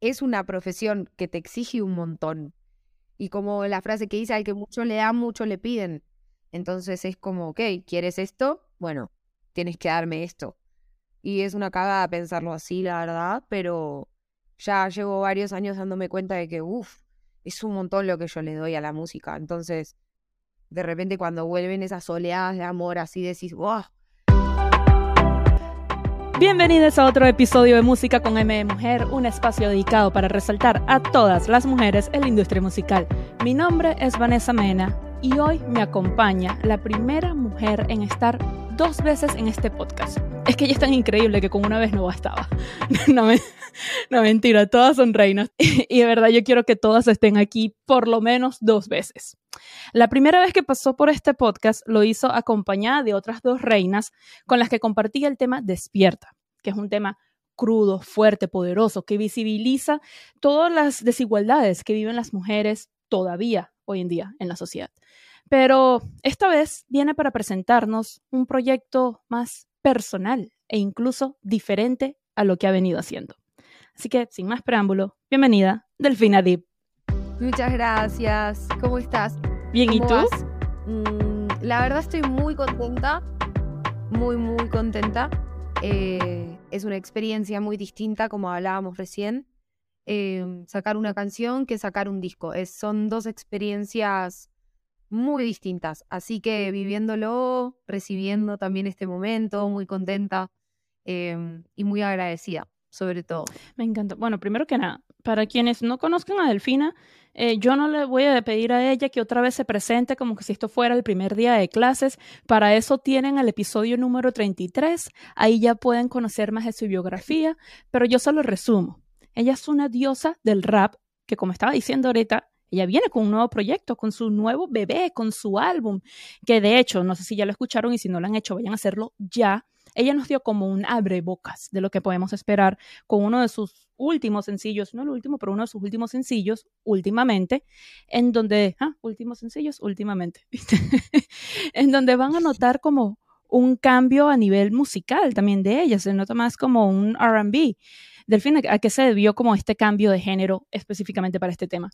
es una profesión que te exige un montón. Y como la frase que dice, al que mucho le da, mucho le piden. Entonces es como, ok, ¿quieres esto? Bueno, tienes que darme esto. Y es una cagada pensarlo así, la verdad, pero ya llevo varios años dándome cuenta de que, uff, es un montón lo que yo le doy a la música. Entonces, de repente cuando vuelven esas oleadas de amor, así decís, wow. Bienvenidos a otro episodio de Música con M de Mujer, un espacio dedicado para resaltar a todas las mujeres en la industria musical. Mi nombre es Vanessa Mena y hoy me acompaña la primera mujer en estar dos veces en este podcast. Es que ella es tan increíble que con una vez no bastaba. No, me, no mentira, todas son reinas. Y de verdad yo quiero que todas estén aquí por lo menos dos veces. La primera vez que pasó por este podcast lo hizo acompañada de otras dos reinas con las que compartía el tema Despierta, que es un tema crudo, fuerte, poderoso, que visibiliza todas las desigualdades que viven las mujeres todavía hoy en día en la sociedad. Pero esta vez viene para presentarnos un proyecto más personal e incluso diferente a lo que ha venido haciendo. Así que, sin más preámbulo, bienvenida, Delfina Deep. Muchas gracias. ¿Cómo estás? Bien, ¿y tú? Mm, la verdad estoy muy contenta, muy, muy contenta. Eh, es una experiencia muy distinta, como hablábamos recién. Em, sacar una canción que sacar un disco. Es, son dos experiencias muy distintas. Así que viviéndolo, recibiendo también este momento, muy contenta em, y muy agradecida, sobre todo. Me encanta. Bueno, primero que nada, para quienes no conozcan a Delfina, eh, yo no le voy a pedir a ella que otra vez se presente como que si esto fuera el primer día de clases. Para eso tienen el episodio número 33. Ahí ya pueden conocer más de su biografía, pero yo solo resumo. Ella es una diosa del rap que, como estaba diciendo ahorita, ella viene con un nuevo proyecto, con su nuevo bebé, con su álbum, que de hecho, no sé si ya lo escucharon y si no lo han hecho, vayan a hacerlo ya. Ella nos dio como un abre bocas de lo que podemos esperar con uno de sus últimos sencillos, no el último, pero uno de sus últimos sencillos, últimamente, en donde, ah, últimos sencillos, últimamente, en donde van a notar como un cambio a nivel musical también de ella, se nota más como un RB. Delfina, ¿a qué se debió como este cambio de género específicamente para este tema?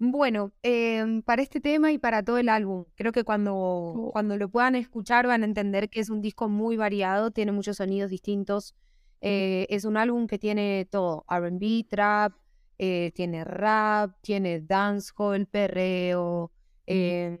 Bueno, em, para este tema y para todo el álbum, creo que cuando, oh. cuando lo puedan escuchar van a entender que es un disco muy variado, tiene muchos sonidos distintos. Eh, es un álbum que tiene todo, RB, trap, eh, tiene rap, tiene dancehall, perreo, em,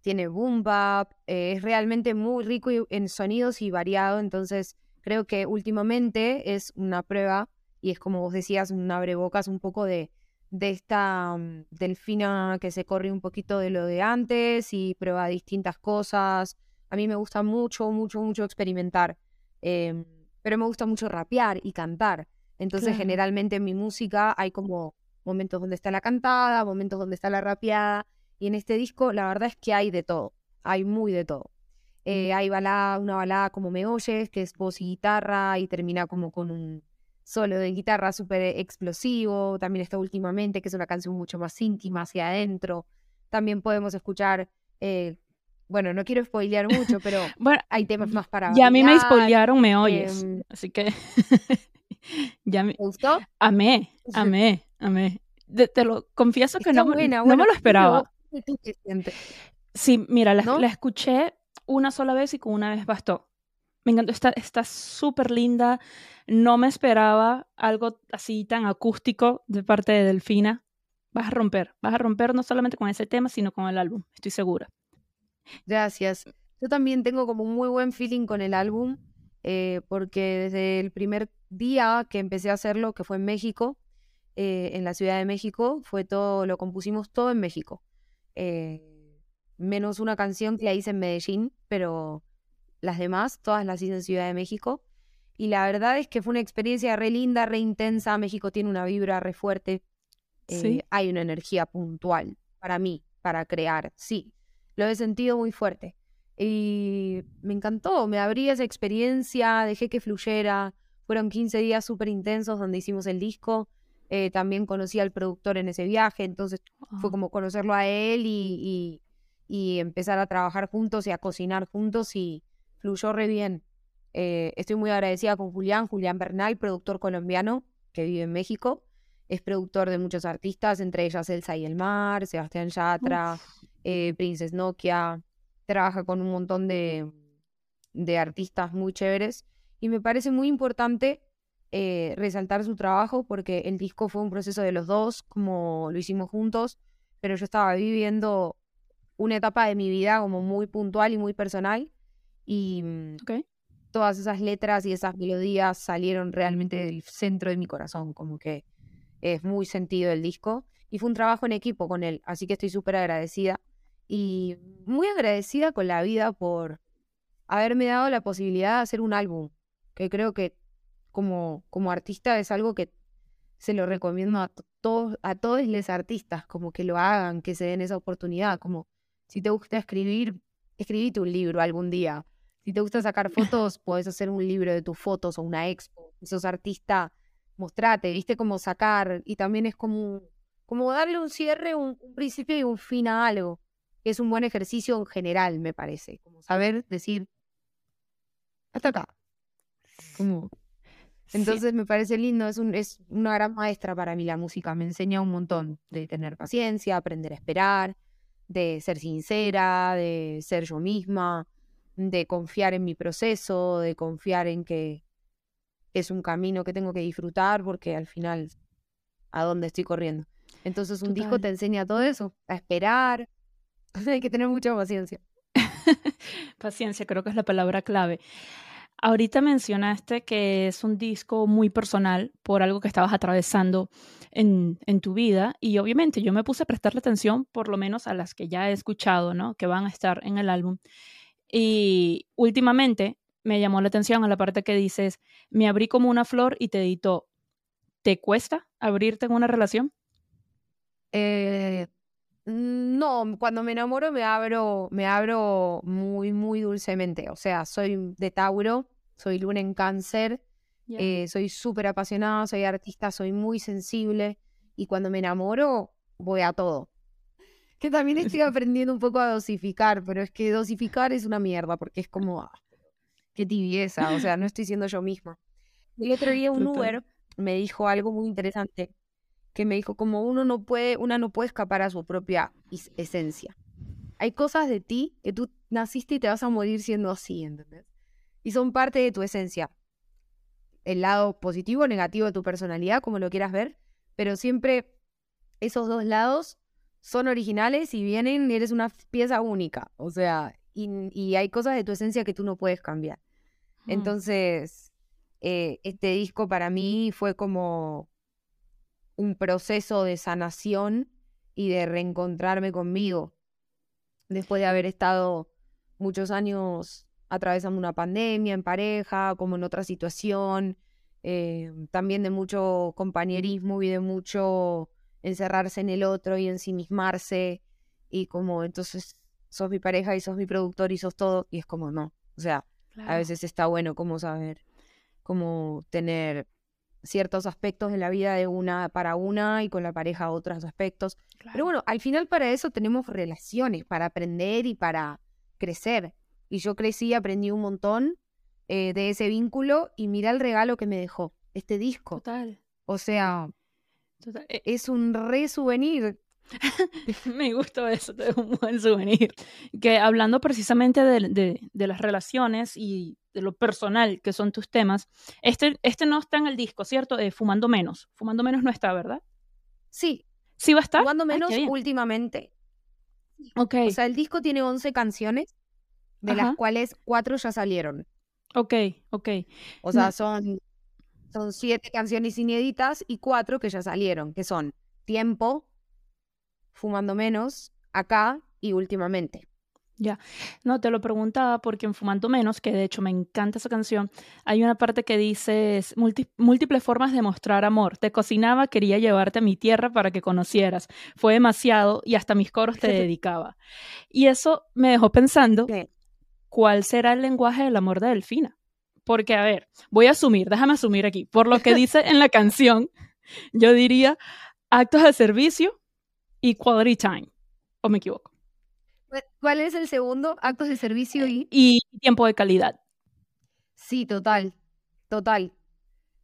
tiene boom bap, eh, es realmente muy rico en sonidos y variado, entonces creo que últimamente es una prueba y es como vos decías, un abrebocas un poco de de esta mm, delfina que se corre un poquito de lo de antes y prueba distintas cosas. A mí me gusta mucho, mucho, mucho experimentar, em, pero me gusta mucho rapear y cantar. Entonces, generalmente en mi música hay como momentos donde está la cantada, momentos donde está la rapeada, y en este disco la verdad es que hay de todo, hay muy de todo. Eh, hay balada, una balada como Me Oyes, que es voz y guitarra y termina como con un solo de guitarra súper explosivo, también está últimamente, que es una canción mucho más íntima hacia adentro. También podemos escuchar, eh, bueno, no quiero spoilear mucho, pero bueno, hay temas más para... Y a mí me spoilearon, me oyes, em, así que... ya me... gustó? Amé, amé, amé. te lo confieso que no, no me lo esperaba. Sí, mira, la, la escuché una sola vez y con una vez bastó. Me encantó, está súper linda. No me esperaba algo así tan acústico de parte de Delfina. Vas a romper, vas a romper no solamente con ese tema, sino con el álbum, estoy segura. Gracias. Yo también tengo como un muy buen feeling con el álbum, eh, porque desde el primer día que empecé a hacerlo, que fue en México, eh, en la Ciudad de México, fue todo, lo compusimos todo en México. Eh, menos una canción que la hice en Medellín, pero las demás, todas las hice en Ciudad de México. Y la verdad es que fue una experiencia re linda, re intensa. México tiene una vibra re fuerte. Eh, hay una energía puntual para mí, para crear. Sí, lo he sentido muy fuerte. Y me encantó, me abrí esa experiencia, dejé que fluyera. Fueron 15 días súper intensos donde hicimos el disco. Eh, también conocí al productor en ese viaje, entonces fue ah. como conocerlo a él y, y empezar a trabajar juntos y a cocinar juntos y, fluyó re bien. Eh, estoy muy agradecida con Julián, Julián Bernal, productor colombiano, que vive en México. Es productor de muchos artistas, entre ellas Elsa y el Mar, Sebastián Yatra, eh, Princess Nokia. Trabaja con un montón de, de artistas muy chéveres. Y me parece muy importante eh, resaltar su trabajo porque el disco fue un proceso de los dos, como lo hicimos juntos, pero yo estaba viviendo una etapa de mi vida como muy puntual y muy personal. Y mm, todas esas letras y esas melodías salieron realmente del centro de mi corazón, como que es muy sentido el disco. Y fue un trabajo en equipo con él, así que estoy súper agradecida. Y muy agradecida con la vida por haberme dado la posibilidad de hacer un álbum, que creo que como, como artista es algo que se lo recomiendo a todos, a todos los artistas, como que lo hagan, que se den esa oportunidad, como si te gusta escribir, escribite un libro algún día. Si te gusta sacar fotos, puedes hacer un libro de tus fotos o una expo. Si sos artista, mostrate, viste cómo sacar. Y también es como, como darle un cierre, un, principio y un fin a algo. Es un buen ejercicio en general, me parece. Como saber decir, hasta acá. Como... Entonces me parece lindo, es, un, es una gran maestra para mí la música, me enseña un montón de tener paciencia, aprender a esperar, de ser sincera, de ser yo misma, de confiar en mi proceso, de confiar en que es un camino que tengo que disfrutar porque al final a dónde estoy corriendo. Entonces un disco te enseña todo eso, a esperar, hay que tener mucha paciencia. paciencia creo que es la palabra clave. Ahorita mencionaste que es un disco muy personal por algo que estabas atravesando en, en, tu vida y obviamente yo me puse a prestarle atención por lo menos a las que ya he escuchado, ¿no? Que van a estar en el álbum. Y últimamente me llamó la atención a la parte que dices, me abrí como una flor y te editó. ¿Te cuesta abrirte en una relación? Eh, no, cuando me enamoro me abro, me abro muy, muy dulcemente. O sea, soy de Tauro, soy luna en cáncer, eh, soy súper apasionada, soy artista, soy muy sensible y cuando me enamoro voy a todo. Que también estoy aprendiendo un poco a dosificar, pero es que dosificar es una mierda porque es como, ah, qué tibieza, o sea, no estoy siendo yo misma. El otro día un Uber me dijo algo muy interesante, que me dijo como uno no puede, una no puede escapar a su propia esencia. Hay cosas de ti que tú naciste y te vas a morir siendo así, ¿entendés? Y son parte de tu esencia. El lado positivo o negativo de tu personalidad, como lo quieras ver, pero siempre esos dos lados son originales y vienen, eres una pieza única. O sea, y, hay cosas de tu esencia que tú no puedes cambiar. Entonces, eh, este disco para mí fue como un proceso de sanación y de reencontrarme conmigo. Después de haber estado muchos años atravesando una pandemia en pareja, como en otra situación, eh, también de mucho compañerismo y de mucho encerrarse en el otro y ensimismarse y como entonces sos mi pareja y sos mi productor y sos todo y es como no, o sea, a veces está bueno como saber, como tener ciertos aspectos de la vida de una para una y con la pareja otros aspectos. Pero bueno, al final para eso tenemos relaciones, para aprender y para crecer. Y yo crecí, aprendí un montón eh, de ese vínculo y mira el regalo que me dejó, este disco. Total. O sea, e es un re souvenir. me gustó eso, de un buen souvenir. Que hablando precisamente de, de las relaciones y de lo personal que son tus temas. Este, este no está en el disco, ¿cierto? De Fumando Menos. Fumando Menos no está, ¿verdad? Sí. ¿Sí va a estar? Fumando Menos últimamente. Ok. O sea, el disco tiene 11 canciones, de las cuales 4 ya salieron. Ok, ok. O sea, son, son 7 canciones inéditas y 4 que ya salieron, que son Tiempo, Fumando Menos, Acá y Últimamente. Ya, no, te lo preguntaba porque en Fumando Menos, que de hecho me encanta esa canción, hay una parte que dice múltiples formas de mostrar amor. Te cocinaba, quería llevarte a mi tierra para que conocieras. Fue demasiado y hasta mis coros te dedicaba. Y eso me dejó pensando, ¿cuál será el lenguaje del amor de Delfina? Porque, a ver, voy a asumir, déjame asumir aquí, por lo que dice en la canción, yo diría actos de servicio y quality time. ¿O me equivoco? ¿Cuál es el segundo? Actos de servicio y... Y tiempo de calidad. Sí, total, total.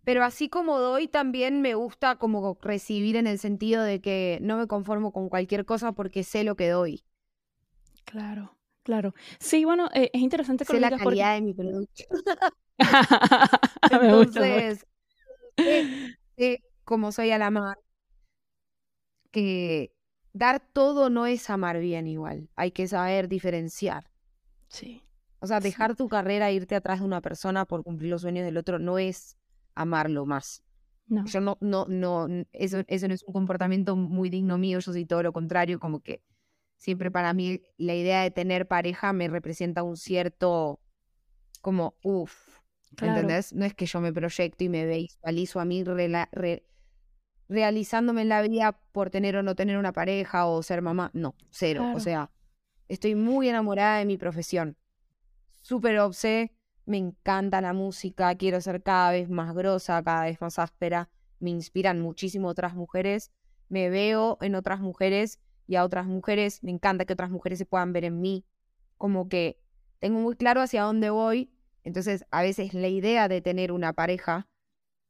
Pero así como doy, también me gusta como recibir en el sentido de que no me conformo con cualquier cosa porque sé lo que doy. Claro, claro. Sí, bueno, eh, es interesante que sé la calidad de mi producto. Entonces, sé, como soy a la mar, que dar todo no es amar bien igual. Hay que saber diferenciar. Sí. O sea, dejar tu carrera, irte atrás de una persona por cumplir los sueños del otro, no es amarlo más. No. Yo no, no, no, eso, eso no es un comportamiento muy digno mío, yo soy todo lo contrario, como que siempre para mí la idea de tener pareja me representa un cierto, como, uff, ¿entendés? No es que yo me proyecto y me visualizo a mí realizándome en la vida por tener o no tener una pareja o ser mamá, no, cero, o sea, estoy muy enamorada de mi profesión, súper obse me encanta la música, quiero ser cada vez más grosa, cada vez más áspera, me inspiran muchísimo otras mujeres, me veo en otras mujeres y a otras mujeres, me encanta que otras mujeres se puedan ver en mí, como que tengo muy claro hacia dónde voy, entonces a veces la idea de tener una pareja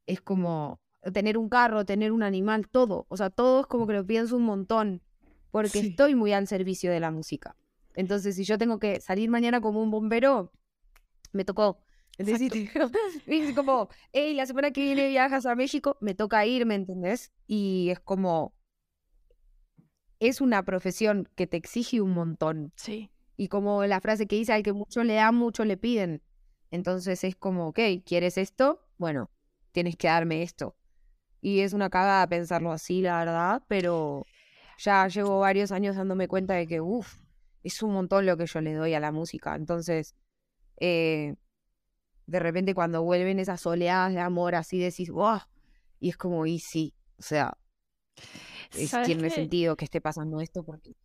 es como tener un carro, tener un animal, todo, o sea, todo es como que lo pienso un montón, porque estoy muy al servicio de la música. Entonces, si yo tengo que salir mañana como un bombero, me tocó. Entonces, es como, hey, la semana que viene viajas a México, me toca ir, ¿me entendés? Y es como, es una profesión que te exige un montón. Sí. Y como la frase que dice, al que mucho le dan, mucho le piden. Entonces es como, ok, ¿quieres esto? Bueno, tienes que darme esto. Y es una cagada pensarlo así, la verdad, pero ya llevo varios años dándome cuenta de que, uff, es un montón lo que yo le doy a la música. Entonces, eh, de repente cuando vuelven esas oleadas de amor, así decís, wow, y es como, y sí, o sea, tiene sentido que esté pasando esto porque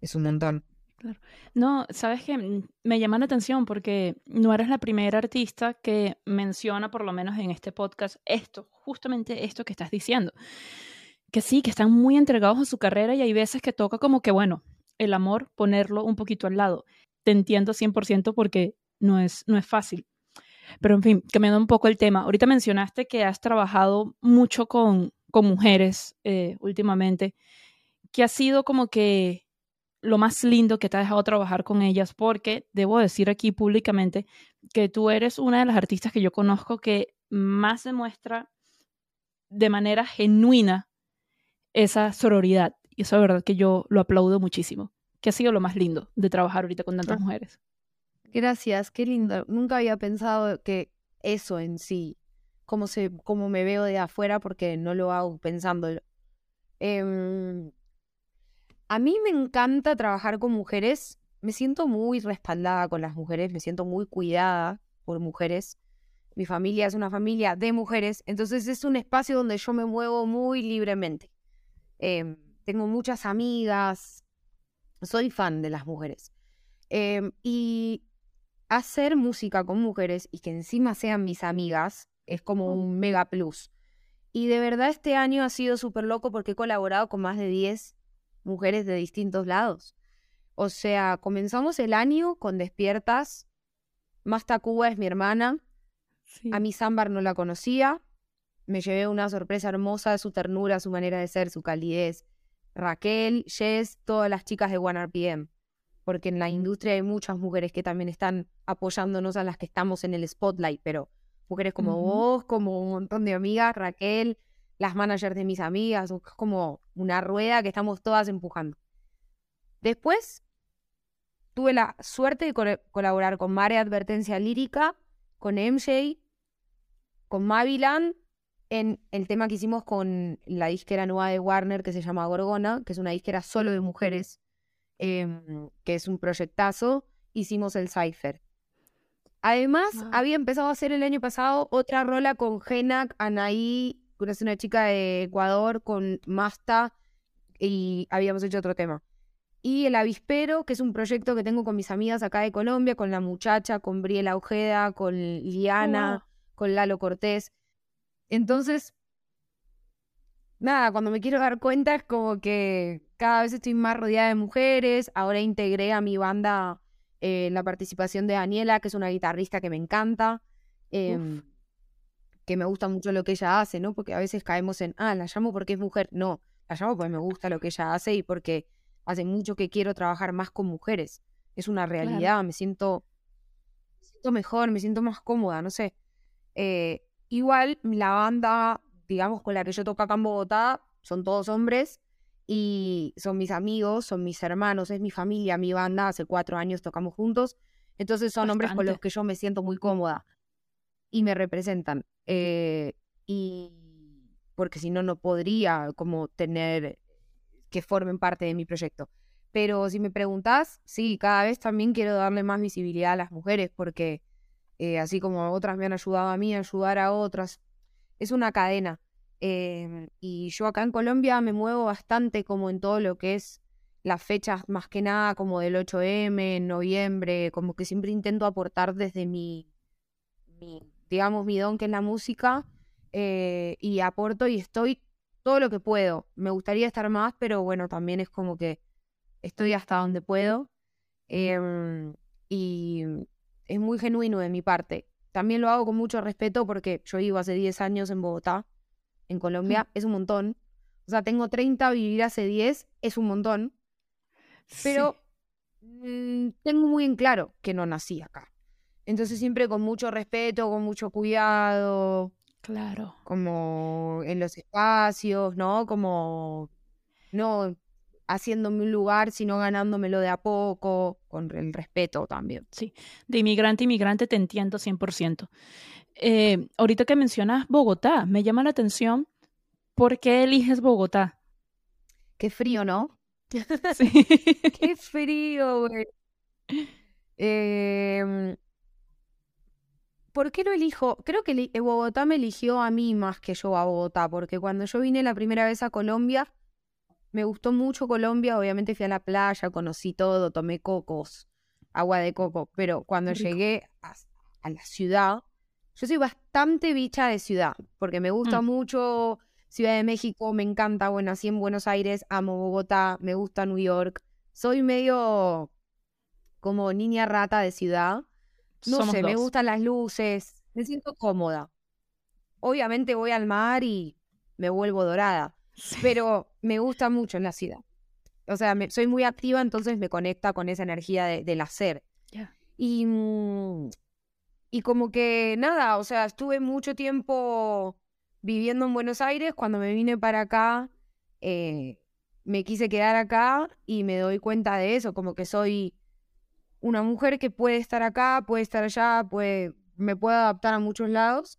es un montón. Claro. No, sabes que mm, me llama la atención porque no eres la primera artista que menciona, por lo menos en este podcast, esto, justamente esto que estás diciendo. Que sí, que están muy entregados a su carrera y hay veces que toca como que, bueno, el amor, ponerlo un poquito al lado. Te entiendo 100% porque no es, no es fácil. Pero en fin, cambiando un poco el tema, ahorita mencionaste que has trabajado mucho con, con mujeres eh, últimamente, que ha sido como que lo más lindo que te ha dejado trabajar con ellas, porque debo decir aquí públicamente que tú eres una de las artistas que yo conozco que más demuestra de manera genuina esa sororidad. Y eso es verdad que yo lo aplaudo muchísimo. que ha sido lo más lindo de trabajar ahorita con tantas ah. mujeres? Gracias, qué lindo. Nunca había pensado que eso en sí, cómo, se, cómo me veo de afuera, porque no lo hago pensándolo. Em, a mí me encanta trabajar con mujeres. Me siento muy respaldada con las mujeres, me siento muy cuidada por mujeres. Mi familia es una familia de mujeres, entonces es un espacio donde yo me muevo muy libremente. Em, tengo muchas amigas, soy fan de las mujeres. Em, y hacer música con mujeres y que encima sean mis amigas es como un mega plus. Y de verdad este año ha sido súper loco porque he colaborado con más de 10 mujeres de distintos lados. O sea, comenzamos el año con Despiertas. Masta Cuba es mi hermana. A mi Zambar no la conocía. Me llevé una sorpresa hermosa de su ternura, su manera de ser, su calidez. Raquel, Jess, todas las chicas de One RPM porque en la industria hay muchas mujeres que también están apoyándonos a las que estamos en el spotlight, pero mujeres como vos, como un montón de amigas, Raquel, las managers de mis amigas, es como una rueda que estamos todas empujando. Después tuve la suerte de colaborar con Mare Advertencia Lírica, con MJ, con Maviland, en el tema que hicimos con la disquera nueva de Warner que se llama Gorgona, que es una disquera solo de mujeres Em, que es un proyectazo, hicimos el Cypher. Además, había empezado a hacer el año pasado otra rola con Genak, Anaí, es una chica de Ecuador, con Masta, y habíamos hecho otro tema. Y El Avispero, que es un proyecto que tengo con mis amigas acá de Colombia, con la muchacha, con Briela Ojeda, con oh, Liana, con Lalo Cortés. Entonces, nada, cuando me quiero dar cuenta es como que cada vez estoy más rodeada de mujeres. Ahora integré a mi banda eh, la participación de Daniela, que es una guitarrista que me encanta. Que me gusta mucho lo que ella hace, ¿no? Porque a veces caemos en, ah, la llamo porque es mujer. No, la llamo porque me gusta lo que ella hace y porque hace mucho que quiero trabajar más con mujeres. Es una realidad, me siento, me siento mejor, me siento más cómoda, no sé. Eh, igual la banda, digamos, con la que yo toco acá en Bogotá, son todos hombres y son mis amigos, son mis hermanos, es mi familia, mi banda, hace cuatro años tocamos juntos, entonces son hombres con los que yo me siento muy cómoda y me representan. Eh, y porque si no, no podría como tener que formen parte de mi proyecto. Pero si me preguntas, sí, cada vez también quiero darle más visibilidad a las mujeres porque eh, así como otras me han ayudado a mí, a ayudar a otras, es una cadena. Em, y yo acá en Colombia me muevo bastante como en todo lo que es las fechas más que nada como del 8M, en noviembre, como que siempre intento aportar desde mi, digamos, mi don que es la música eh, y aporto y estoy todo lo que puedo. Me gustaría estar más, pero bueno, también es como que estoy hasta donde puedo em, y es muy genuino de mi parte. También lo hago con mucho respeto porque yo vivo hace 10 años en Bogotá en Colombia es un montón. O sea, tengo 30, vivir hace 10 es un montón. Pero mm, tengo muy en claro que no nací acá. Entonces siempre con mucho respeto, con mucho cuidado. Claro. Como en los espacios, ¿no? Como no haciéndome un lugar, sino ganándomelo de a poco, con el respeto también. Sí, de inmigrante a inmigrante te entiendo 100%. Eh, ahorita que mencionas Bogotá, me llama la atención, ¿por qué eliges Bogotá? Qué frío, ¿no? Sí. Qué frío, güey. Em, ¿Por qué lo elijo? Creo que Bogotá me eligió a mí más que yo a Bogotá, porque cuando yo vine la primera vez a Colombia, me gustó mucho Colombia, obviamente fui a la playa, conocí todo, tomé cocos, agua de coco, pero cuando llegué a la ciudad, yo soy bastante bicha de ciudad, porque me gusta mm. mucho Ciudad de México, me encanta, bueno, así en Buenos Aires, amo Bogotá, me gusta New York. Soy medio como niña rata de ciudad. No sé, me gustan las luces, me siento cómoda. Obviamente voy al mar y me vuelvo dorada, pero me gusta mucho en la ciudad. O sea, soy muy activa, entonces me conecta con esa energía del hacer. Y mm, y como que nada, o sea, estuve mucho tiempo viviendo en Buenos Aires. Cuando me vine para acá, eh, me quise quedar acá y me doy cuenta de eso, como que soy una mujer que puede estar acá, puede estar allá, puede, me puedo adaptar a muchos lados,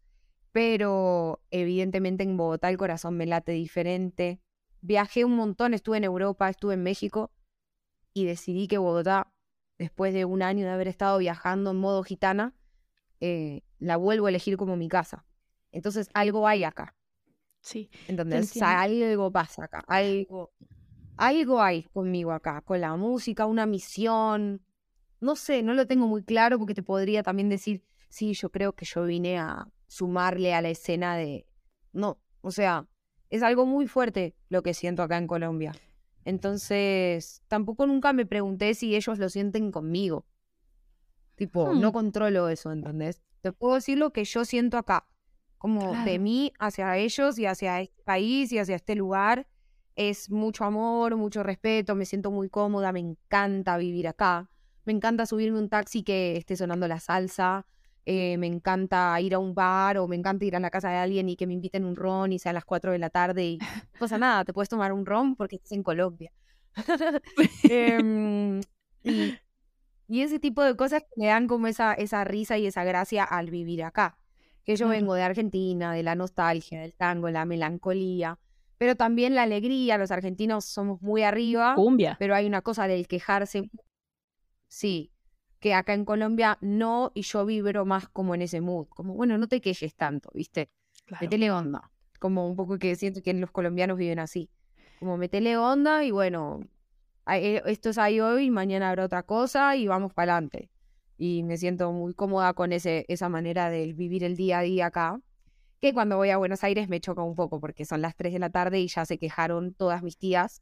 pero evidentemente en Bogotá el corazón me late diferente. Viajé un montón, estuve en Europa, estuve en México y decidí que Bogotá, después de un año de haber estado viajando en modo gitana, eh, la vuelvo a elegir como mi casa. Entonces algo hay acá. Sí. Entonces algo pasa acá, algo, algo hay conmigo acá, con la música, una misión. No sé, no lo tengo muy claro porque te podría también decir, sí, yo creo que yo vine a sumarle a la escena de... No, o sea, es algo muy fuerte lo que siento acá en Colombia. Entonces, tampoco nunca me pregunté si ellos lo sienten conmigo. Tipo, no hmm. controlo eso, ¿entendés? Te puedo decir lo que yo siento acá, como de mí hacia ellos y hacia este país y hacia este lugar. Es mucho amor, mucho respeto, me siento muy cómoda, me encanta vivir acá. Me encanta subirme un taxi que esté sonando la salsa. Eh, me encanta ir a un bar o me encanta ir a la casa de alguien y que me inviten un ron y sea a las 4 de la tarde y no pasa nada, te puedes tomar un ron porque estás en Colombia. Em, y y ese tipo de cosas que le dan como esa, esa risa y esa gracia al vivir acá. Que yo vengo de Argentina, de la nostalgia, del tango, la melancolía, pero también la alegría. Los argentinos somos muy arriba. Cumbia. Pero hay una cosa del quejarse. Sí, que acá en Colombia no, y yo vibro más como en ese mood. Como, bueno, no te quejes tanto, ¿viste? Metele onda. Como un poco que siento que los colombianos viven así. Como metele onda y bueno, eh, esto es ahí hoy, mañana habrá otra cosa y vamos para adelante. Y me siento muy cómoda con ese, esa manera de vivir el día a día acá, que cuando voy a Buenos Aires me choca un poco porque son las 3 de la tarde y ya se quejaron todas mis tías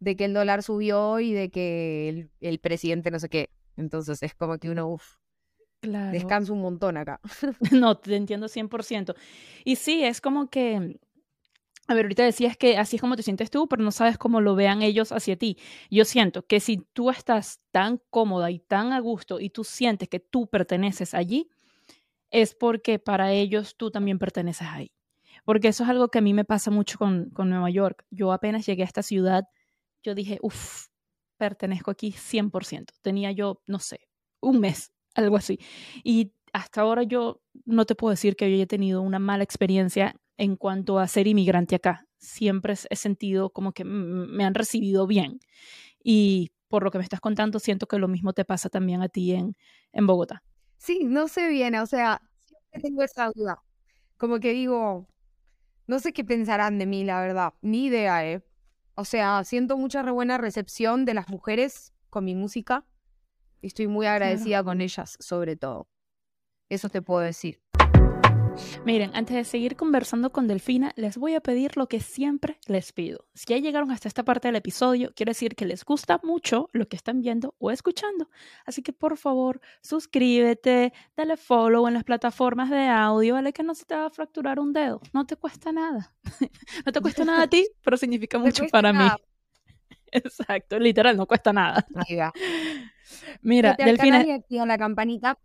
de que el dólar subió y de que el, presidente no sé qué. Entonces es como que uno, uff, descanso un montón acá. no, te entiendo 100%. Y sí, es como que a ver, ahorita decías que así es como te sientes tú, pero no sabes cómo lo vean ellos hacia ti. Yo siento que si tú estás tan cómoda y tan a gusto y tú sientes que tú perteneces allí, es porque para ellos tú también perteneces ahí. Porque eso es algo que a mí me pasa mucho con, con Nueva York. Yo apenas llegué a esta ciudad, yo dije, uff, pertenezco aquí 100%. Tenía yo, no sé, un mes, algo así. Y hasta ahora yo no te puedo decir que yo haya tenido una mala experiencia en cuanto a ser inmigrante acá. Siempre he sentido como que me han recibido bien. Y por lo que me estás contando, siento que lo mismo te pasa también a ti en, en Bogotá. Sí, no sé bien, o sea, siempre tengo esa duda. Como que digo, no sé qué pensarán de mí, la verdad. Ni idea, ¿eh? O sea, siento mucha re buena recepción de las mujeres con mi música. Y estoy muy agradecida con ellas, sobre todo. Eso te puedo decir. Miren, antes de seguir conversando con Delfina, les voy a pedir lo que siempre les pido. Si ya llegaron hasta esta parte del episodio, quiere decir que les gusta mucho lo que están viendo o escuchando. Así que por favor, suscríbete, dale follow en las plataformas de audio, vale que no se te va a fracturar un dedo. No te cuesta nada. no te cuesta nada a ti, pero significa mucho para mí. Exacto, literal, no cuesta nada. Mira, Delfina. Y la campanita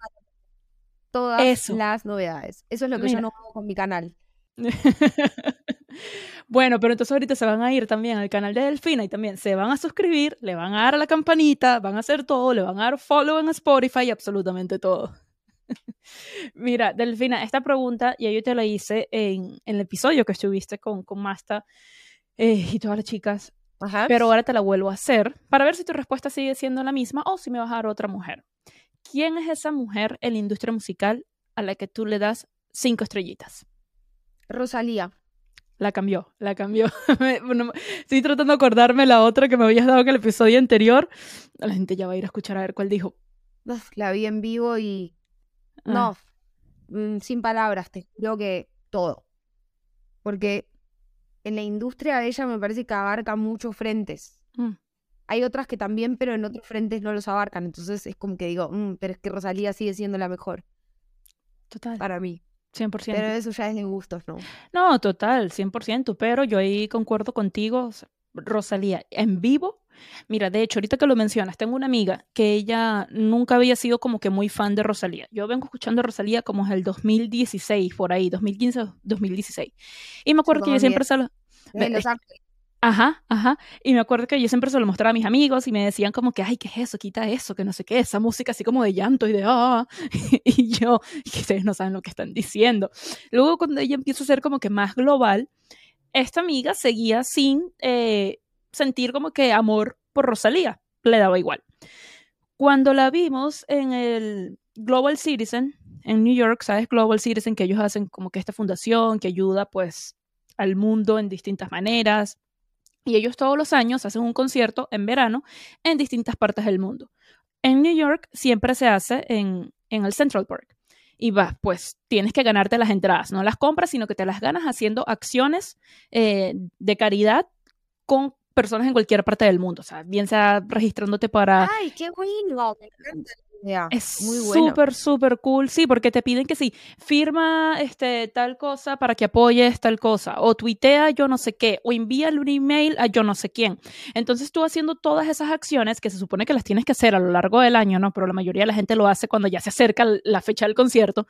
todas las novedades. Eso es lo que yo no hago con mi canal. bueno, pero entonces ahorita se van a ir también al canal de Delfina y también se van a suscribir, le van a dar a la campanita, van a hacer todo, le van a dar follow en Spotify absolutamente todo. Mira, Delfina, esta pregunta ya yo te la hice en, el episodio que estuviste con, con Masta eh, y todas las chicas, pero ahora te la vuelvo a hacer para ver si tu respuesta sigue siendo la misma o si me vas a dar otra mujer. ¿Quién es esa mujer en la industria musical a la que tú le das cinco estrellitas? Rosalía. La cambió, la cambió. estoy tratando de acordarme la otra que me habías dado en el episodio anterior. La gente ya va a ir a escuchar a ver cuál dijo. la vi en vivo y... No, ah. mm, sin palabras, te creo que todo. Porque en la industria ella me parece que abarca muchos frentes. Mm. Hay otras que también, pero en otros frentes no los abarcan. Entonces es como que digo, mm, pero es que Rosalía sigue siendo la mejor. Total. Para mí. 100%. Pero eso ya es de gustos, ¿no? No, total, 100%. Pero yo ahí concuerdo contigo, Rosalía, en vivo. Mira, de hecho, ahorita que lo mencionas, tengo una amiga que ella nunca había sido como que muy fan de Rosalía. Yo vengo escuchando a Rosalía como es el 2016, por ahí, 2015, 2016. Y me acuerdo que yo siempre se lo... Ajá, ajá. Y me acuerdo que yo siempre se lo mostraba a mis amigos y me decían como que, ay, ¿qué es eso? Quita eso, que no sé qué, esa música así como de llanto y de, ah, y yo, que ustedes no saben lo que están diciendo. Luego cuando ella empieza a ser como que más global, esta amiga seguía sin eh, sentir como que amor por Rosalía, le daba igual. Cuando la vimos en el Global Citizen, en New York, ¿sabes? Global Citizen, que ellos hacen como que esta fundación que ayuda pues al mundo en distintas maneras y ellos todos los años hacen un concierto en verano en distintas partes del mundo. En New York siempre se hace en, el Central Park. Y va, pues tienes que ganarte las entradas. No las compras, sino que te las ganas haciendo acciones eh, de caridad con personas en cualquier parte del mundo. O sea, bien sea registrándote para. ¡Ay, qué bueno! Es muy súper, súper cool. Sí, porque te piden que sí, firma este, tal cosa para que apoyes tal cosa, o tuitea yo no sé qué, o envíale un email a yo no sé quién. Entonces tú haciendo todas esas acciones que se supone que las tienes que hacer a lo largo del año, ¿no? Pero la mayoría de la gente lo hace cuando ya se acerca la fecha del concierto.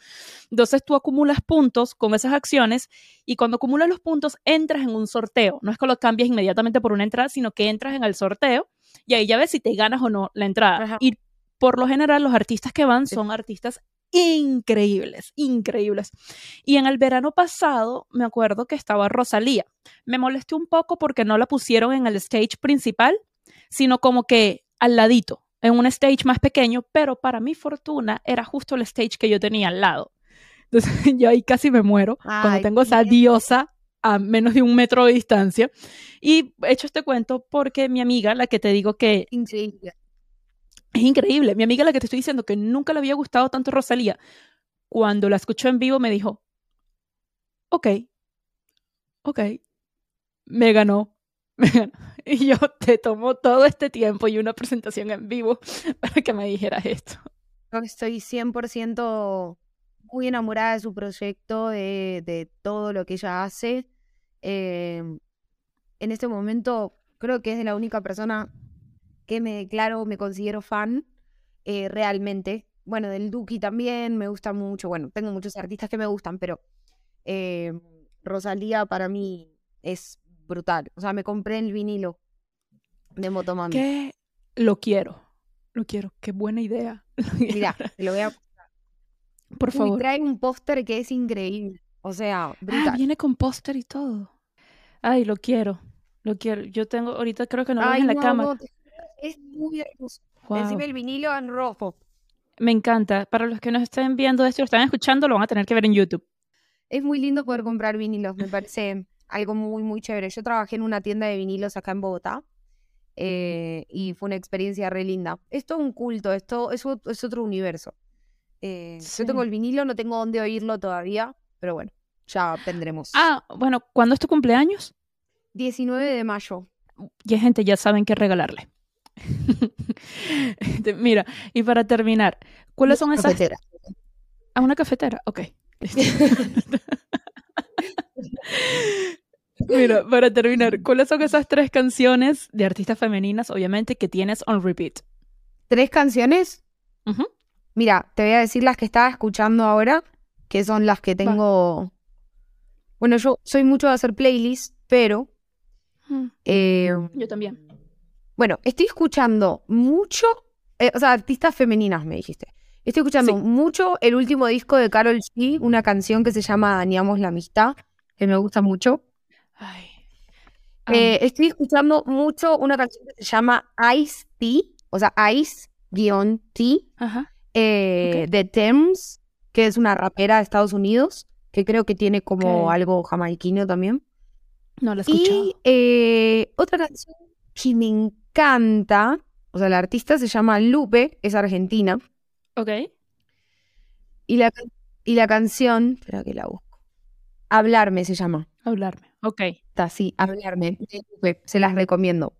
Entonces tú acumulas puntos con esas acciones y cuando acumulas los puntos entras en un sorteo. No es que lo cambies inmediatamente por una entrada, sino que entras en el sorteo y ahí ya ves si te ganas o no la entrada. Y por lo general los artistas que van son artistas increíbles, increíbles. Y en el verano pasado me acuerdo que estaba Rosalía. Me molesté un poco porque no la pusieron en el stage principal, sino como que al ladito, en un stage más pequeño, pero para mi fortuna era justo el stage que yo tenía al lado. Entonces yo ahí casi me muero cuando tengo esa diosa a menos de un metro de distancia. Y he hecho este cuento porque mi amiga, la que te digo que es increíble. Mi amiga, la que te estoy diciendo que nunca le había gustado tanto Rosalía, cuando la escuchó en vivo me dijo, ok, ok, me ganó, me. Y yo te tomo todo este tiempo y una presentación en vivo para que me dijeras esto. estoy 100% muy enamorada de su proyecto, de, todo lo que ella hace. Em, en este momento creo que es de la única persona que me declaro, me considero fan eh, realmente. Bueno, del Duki también me gusta mucho. Bueno, tengo muchos artistas que me gustan, pero em, Rosalía para mí es brutal. O sea, me compré el vinilo de Motomami. ¿Qué? Lo quiero. Lo quiero. Qué buena idea. Mira, te lo voy a por favor. trae un póster que es increíble. O sea, ah, brutal. Ah, viene con póster y todo. Ay, lo quiero. Lo quiero. Yo tengo, ahorita creo que no lo en la cama. Es muy hermoso. el vinilo en rojo. Me encanta. Para los que nos estén viendo esto, lo están escuchando, lo van a tener que ver en YouTube. Es muy lindo poder comprar vinilos, me parece algo muy, muy chévere. Yo trabajé en una tienda de vinilos acá en Bogotá eh, y fue una experiencia re linda. Es todo un culto, esto es, es otro universo. Eh, yo tengo el vinilo, no tengo dónde oírlo todavía, pero bueno, ya tendremos. Ah, bueno, ¿cuándo es tu cumpleaños? 19 de mayo. Ya gente ya saben qué regalarle. Mira, y para terminar, ¿cuáles son esas? Cafetera. ¿A una cafetera? Ok. Mira, para terminar, ¿cuáles son esas tres canciones de artistas femeninas, obviamente, que tienes on repeat? ¿Tres canciones? Mira, te voy a decir las que estaba escuchando ahora, que son las que tengo. Bueno, yo soy mucho de hacer playlists, pero. Mm. Eh, yo también. Bueno, estoy escuchando mucho. Eh, o sea, artistas femeninas, me dijiste. Estoy escuchando mucho el último disco de Carol G, una canción que se llama Dañamos la amistad, que me gusta mucho. Eh, estoy escuchando mucho una canción que se llama Ice T, o sea, Ice-T, eh, de Thames, que es una rapera de Estados Unidos, que creo que tiene como algo jamaiquino también. No la he escuchado. Y eh, otra canción que me encanta, o sea, la artista se llama Lupe, es argentina. Ok. Y la, y la canción, espera que la busco. Hablarme se llama. Hablarme, ok. Está, sí, Hablarme. Se las recomiendo.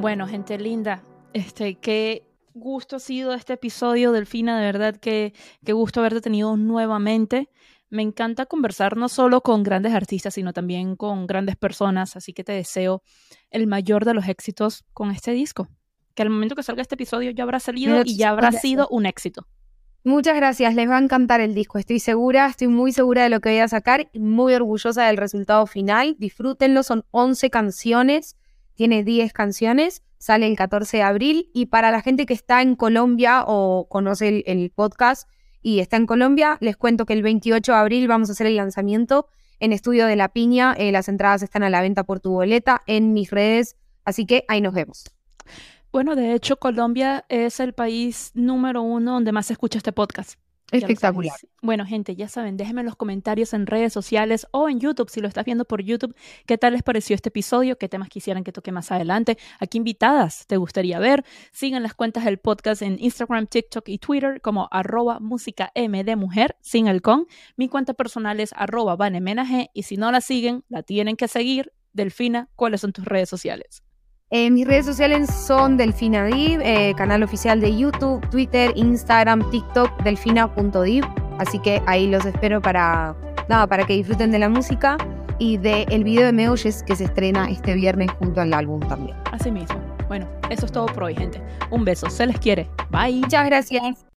Bueno, gente linda, este, qué gusto ha sido este episodio, Delfina, de verdad que qué gusto haberte tenido nuevamente. Me encanta conversar no solo con grandes artistas, sino también con grandes personas, así que te deseo el mayor de los éxitos con este disco que al momento que salga este episodio ya habrá salido y ya habrá sido un éxito. Muchas gracias, les va a encantar el disco, estoy segura, estoy muy segura de lo que voy a sacar y muy orgullosa del resultado final. Disfrútenlo, son 11 canciones, tiene 10 canciones, sale el 14 de abril y para la gente que está en Colombia o conoce el, podcast y está en Colombia, les cuento que el 28 de abril vamos a hacer el lanzamiento en Estudio de la Piña, eh, las entradas están a la venta por tu boleta en mis redes, así que ahí nos vemos. Bueno, de hecho, Colombia es el país número uno donde más se escucha este podcast. Espectacular. Bueno, gente, ya saben, déjenme en los comentarios en redes sociales o en YouTube, si lo estás viendo por YouTube, qué tal les pareció este episodio, qué temas quisieran que toque más adelante, a qué invitadas te gustaría ver. Sigan las cuentas del podcast en Instagram, TikTok y Twitter como arroba música M de mujer sin el con. Mi cuenta personal es arroba vanemenaje y si no la siguen, la tienen que seguir. Delfina, ¿cuáles son tus redes sociales? Eh, mis redes sociales son Delfinadiv, eh, canal oficial de YouTube, Twitter, Instagram, TikTok, delfina.div. Así que ahí los espero para, nada, para que disfruten de la música y del el video de Me Oyes que se estrena este viernes junto al álbum también. Así mismo. Bueno, eso es todo por hoy, gente. Un beso. Se les quiere. Bye. Muchas gracias.